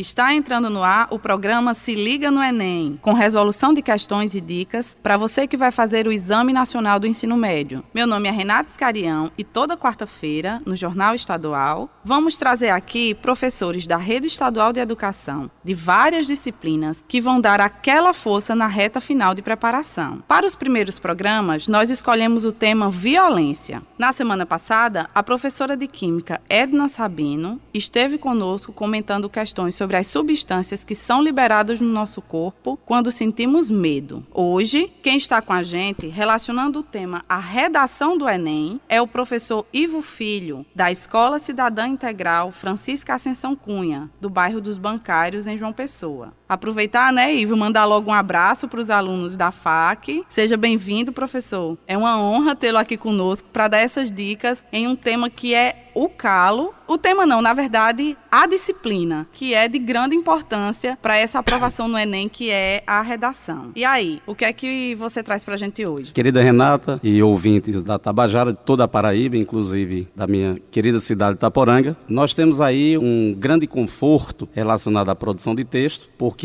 Está entrando no ar o programa Se Liga no Enem, com resolução de questões e dicas para você que vai fazer o Exame Nacional do Ensino Médio. Meu nome é Renata Escarião e toda quarta-feira, no Jornal Estadual, vamos trazer aqui professores da Rede Estadual de Educação, de várias disciplinas, que vão dar aquela força na reta final de preparação. Para os primeiros programas, nós escolhemos o tema violência. Na semana passada, a professora de Química Edna Sabino esteve conosco comentando questões sobre sobre as substâncias que são liberadas no nosso corpo quando sentimos medo. Hoje, quem está com a gente relacionando o tema à redação do Enem é o professor Ivo Filho, da Escola Cidadã Integral Francisca Ascensão Cunha, do bairro dos Bancários, em João Pessoa. Aproveitar, né, Ivo, mandar logo um abraço para os alunos da FAC. Seja bem-vindo, professor. É uma honra tê-lo aqui conosco para dar essas dicas em um tema que é o calo. O tema não, na verdade, a disciplina, que é de grande importância para essa aprovação no Enem, que é a redação. E aí, o que é que você traz para a gente hoje? Querida Renata e ouvintes da Tabajara, de toda a Paraíba, inclusive da minha querida cidade de Itaporanga, nós temos aí um grande conforto relacionado à produção de texto, porque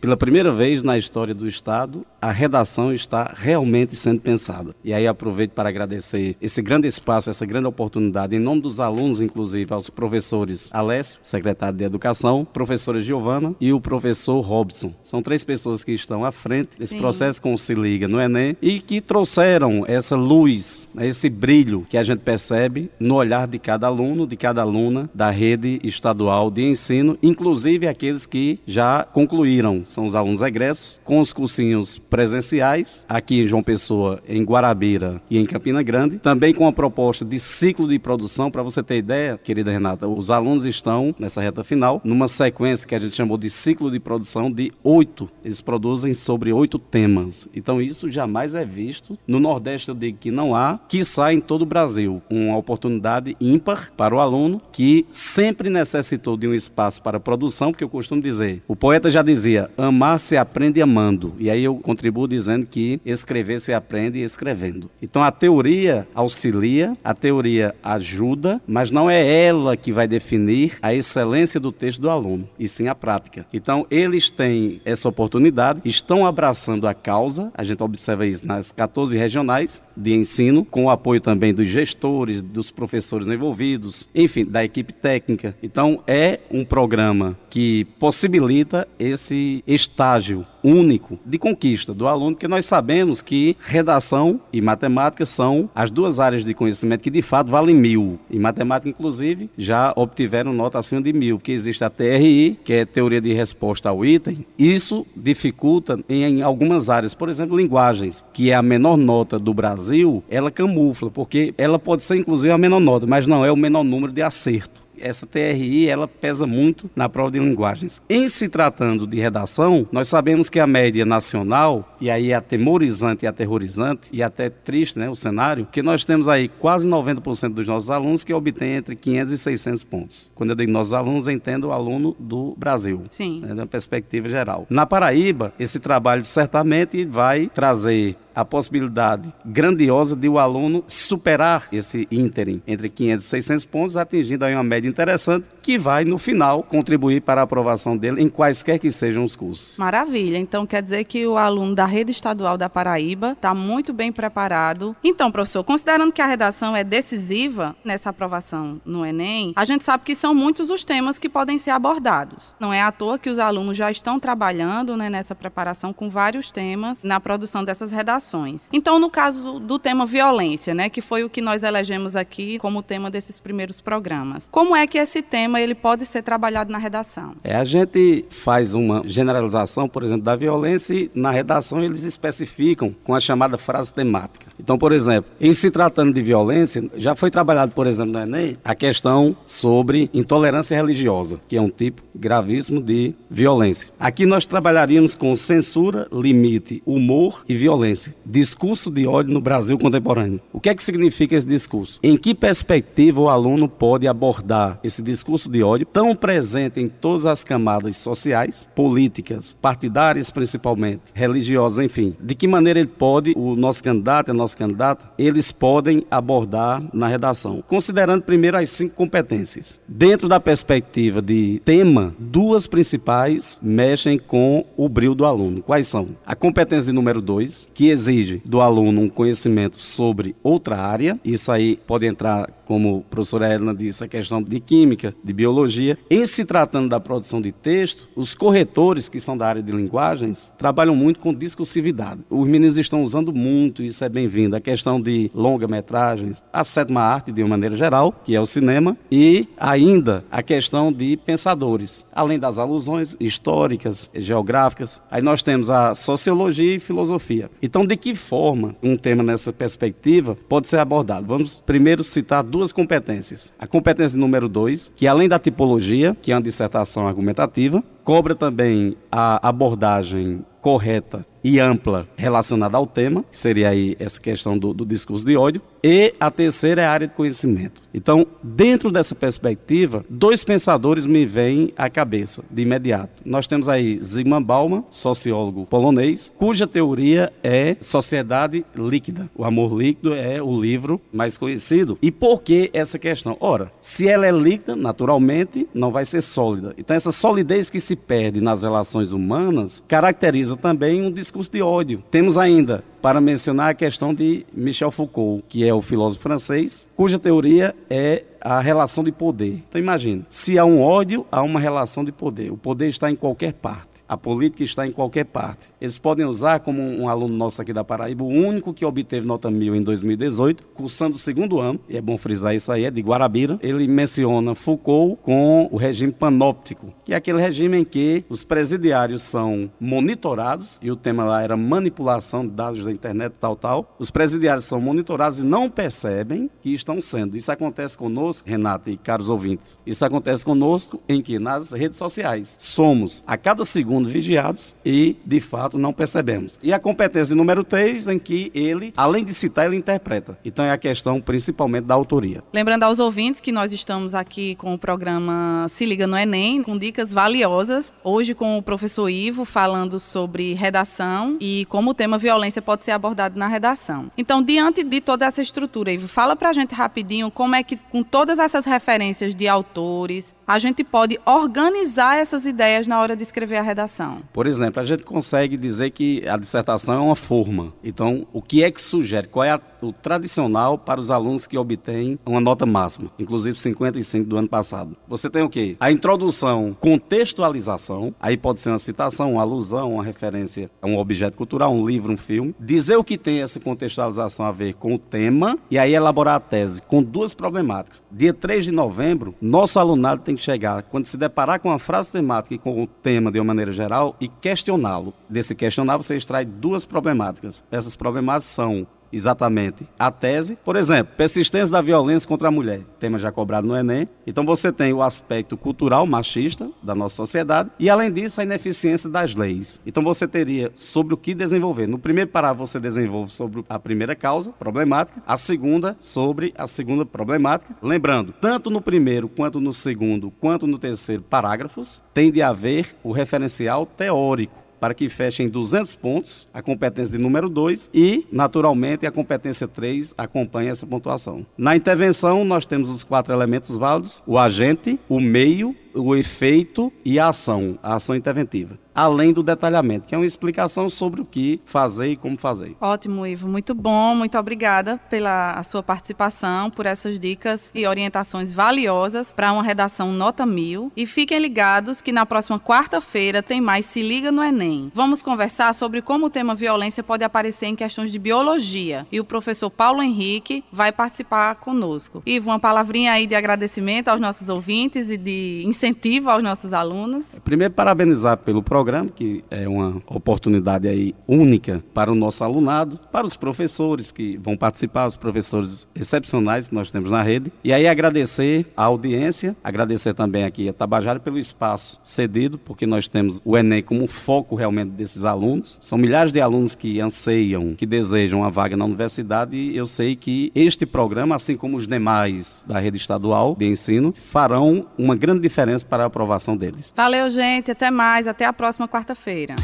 pela primeira vez na história do Estado, a redação está realmente sendo pensada. E aí aproveito para agradecer esse grande espaço, essa grande oportunidade, em nome dos alunos, inclusive aos professores Alessio, secretário de Educação, professora Giovana e o professor Robson. São três pessoas que estão à frente desse Sim. processo com o Se Liga no Enem e que trouxeram essa luz, né, esse brilho que a gente percebe no olhar de cada aluno, de cada aluna da rede estadual de ensino, inclusive aqueles que já concluíram, são os alunos egressos, com os cursinhos presenciais, aqui em João Pessoa, em Guarabira e em Campina Grande, também com a proposta de ciclo de produção, para você ter ideia, querida Renata, os alunos estão nessa reta final, numa sequência que a gente chamou de ciclo de produção de oito. Eles produzem sobre oito temas. Então isso jamais é visto. No Nordeste eu digo que não há, que sai em todo o Brasil. Uma oportunidade ímpar para o aluno que sempre necessitou de um espaço para produção, porque eu costumo dizer, o poeta já dizia, amar se aprende amando. E aí eu contribuo dizendo que escrever se aprende escrevendo. Então a teoria auxilia, a teoria ajuda, mas não é ela que vai definir a excelência do texto do aluno, e sim a prática. Então eles têm essa oportunidade, estão abraçando a causa, a gente observa isso nas 14 regionais de ensino, com o apoio também dos gestores, dos professores envolvidos, enfim, da equipe técnica. Então é um programa que possibilita esse estágio único de conquista do aluno, que nós sabemos que redação e matemática são as duas áreas de conhecimento que de fato valem mil. Em matemática, inclusive, já obtiveram nota acima de mil, que existe a TRI, que é teoria de resposta ao item. Isso dificulta em algumas áreas, por exemplo, linguagens, que é a menor nota do Brasil, ela camufla, porque ela pode ser inclusive a menor nota, mas não é o menor número de acerto essa TRI ela pesa muito na prova de linguagens. Em se tratando de redação, nós sabemos que a média nacional, e aí é atemorizante e aterrorizante, e até triste né, o cenário, que nós temos aí quase 90% dos nossos alunos que obtêm entre 500 e 600 pontos. Quando eu digo nossos alunos, eu entendo o aluno do Brasil, Sim. Né, na perspectiva geral. Na Paraíba, esse trabalho certamente vai trazer a possibilidade grandiosa de o aluno superar esse ínterim entre 500 e 600 pontos, atingindo aí uma média interessante que vai, no final, contribuir para a aprovação dele em quaisquer que sejam os cursos. Maravilha. Então, quer dizer que o aluno da rede estadual da Paraíba está muito bem preparado. Então, professor, considerando que a redação é decisiva nessa aprovação no Enem, a gente sabe que são muitos os temas que podem ser abordados. Não é à toa que os alunos já estão trabalhando né, nessa preparação com vários temas na produção dessas redações. Então, no caso do tema violência, né, que foi o que nós elegemos aqui como tema desses primeiros programas, como é que esse tema ele pode ser trabalhado na redação? É, a gente faz uma generalização, por exemplo, da violência e na redação eles especificam com a chamada frase temática. Então, por exemplo, em se tratando de violência, já foi trabalhado, por exemplo, no Enem, a questão sobre intolerância religiosa, que é um tipo gravíssimo de violência. Aqui nós trabalharíamos com censura, limite, humor e violência. Discurso de ódio no Brasil contemporâneo. O que é que significa esse discurso? Em que perspectiva o aluno pode abordar esse discurso de ódio tão presente em todas as camadas sociais, políticas, partidárias principalmente, religiosas, enfim? De que maneira ele pode, o nosso candidato, a nossa nosso candidato, eles podem abordar na redação, considerando primeiro as cinco competências. Dentro da perspectiva de tema, duas principais mexem com o brilho do aluno. Quais são? A competência número dois, que exige do aluno um conhecimento sobre outra área, isso aí pode entrar como a professora Helena disse, a questão de química, de biologia. Em se tratando da produção de texto, os corretores, que são da área de linguagens, trabalham muito com discursividade. Os meninos estão usando muito, isso é bem-vindo, a questão de longa-metragens, a sétima arte, de uma maneira geral, que é o cinema, e ainda a questão de pensadores, além das alusões históricas, geográficas. Aí nós temos a sociologia e filosofia. Então, de que forma um tema nessa perspectiva pode ser abordado? Vamos primeiro citar duas duas competências. A competência número dois, que além da tipologia, que é uma dissertação argumentativa, cobra também a abordagem correta e ampla relacionada ao tema, que seria aí essa questão do, do, discurso de ódio, e a terceira é a área de conhecimento. Então, dentro dessa perspectiva, dois pensadores me vêm à cabeça de imediato. Nós temos aí Zygmunt Bauman, sociólogo polonês, cuja teoria é sociedade líquida. O amor líquido é o livro mais conhecido. E por que essa questão? Ora, se ela é líquida, naturalmente não vai ser sólida. Então, essa solidez que se perde nas relações humanas caracteriza também um discurso de ódio. Temos ainda para mencionar a questão de Michel Foucault, que é o filósofo francês, cuja teoria é a relação de poder. Então imagine, se há um ódio, há uma relação de poder. O poder está em qualquer parte. A política está em qualquer parte. Eles podem usar, como um aluno nosso aqui da Paraíba, o único que obteve nota mil em 2018, cursando o segundo ano, e é bom frisar isso aí, é de Guarabira. Ele menciona Foucault com o regime panóptico, que é aquele regime em que os presidiários são monitorados, e o tema lá era manipulação de dados da internet, tal, tal. Os presidiários são monitorados e não percebem que estão sendo. Isso acontece conosco, Renato e caros ouvintes. Isso acontece conosco em que? Nas redes sociais. Somos, a cada segundo, segundo vigiados e, de fato, não percebemos. E a competência número 3, em que ele, além de citar, ele interpreta. Então é a questão principalmente da autoria. Lembrando aos ouvintes que nós estamos aqui com o programa Se Liga no Enem, com dicas valiosas. Hoje com o professor Ivo falando sobre redação e como o tema violência pode ser abordado na redação. Então, diante de toda essa estrutura, Ivo, fala pra gente rapidinho como é que, com todas essas referências de autores, a gente pode organizar essas ideias na hora de escrever a redação dissertação? Por exemplo, a gente consegue dizer que a dissertação é uma forma. Então, o que é que sugere? Qual é a, o tradicional para os alunos que obtêm uma nota máxima, inclusive 55 do ano passado? Você tem o quê? A introdução, contextualização, aí pode ser uma citação, uma alusão, uma referência a um objeto cultural, um livro, um filme. Dizer o que tem essa contextualização a ver com o tema e aí elaborar a tese com duas problemáticas. Dia 3 de novembro, nosso alunado tem que chegar, quando se deparar com uma frase temática e com o tema de uma maneira geral e questioná-lo. Desse questionar, você extrai duas problemáticas. Essas problemáticas são exatamente a tese. Por exemplo, persistência da violência contra a mulher, tema já cobrado no Enem. Então você tem o aspecto cultural machista da nossa sociedade e, além disso, a ineficiência das leis. Então você teria sobre o que desenvolver. No primeiro parágrafo você desenvolve sobre a primeira causa problemática, a segunda sobre a segunda problemática. Lembrando, tanto no primeiro quanto no segundo, quanto no terceiro parágrafos, tem de haver o referencial teórico para que feche em 200 pontos a competência de número 2 e, naturalmente, a competência 3 acompanha essa pontuação. Na intervenção, nós temos os quatro elementos válidos: o agente, o meio, o efeito e a ação, a ação interventiva além do detalhamento, que é uma explicação sobre o que fazer e como fazer. Ótimo, Ivo. Muito bom. Muito obrigada pela sua participação, por essas dicas e orientações valiosas para uma redação nota mil. E fiquem ligados que na próxima quarta-feira tem mais Se Liga no Enem. Vamos conversar sobre como o tema violência pode aparecer em questões de biologia. E o professor Paulo Henrique vai participar conosco. Ivo, uma palavrinha aí de agradecimento aos nossos ouvintes e de incentivo aos nossos alunos. Primeiro, parabenizar pelo programa programa, que é uma oportunidade aí única para o nosso alunado, para os professores que vão participar, os professores excepcionais que nós temos na rede. E aí agradecer a audiência, agradecer também aqui a Tabajara pelo espaço cedido, porque nós temos o Enem como foco realmente desses alunos. São milhares de alunos que anseiam, que desejam uma vaga na universidade e eu sei que este programa, assim como os demais da rede estadual de ensino, farão uma grande diferença para a aprovação deles. Valeu, gente. Até mais. Até a próxima próxima quarta-feira.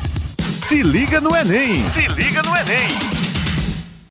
Se liga no Enem! Se liga no Enem!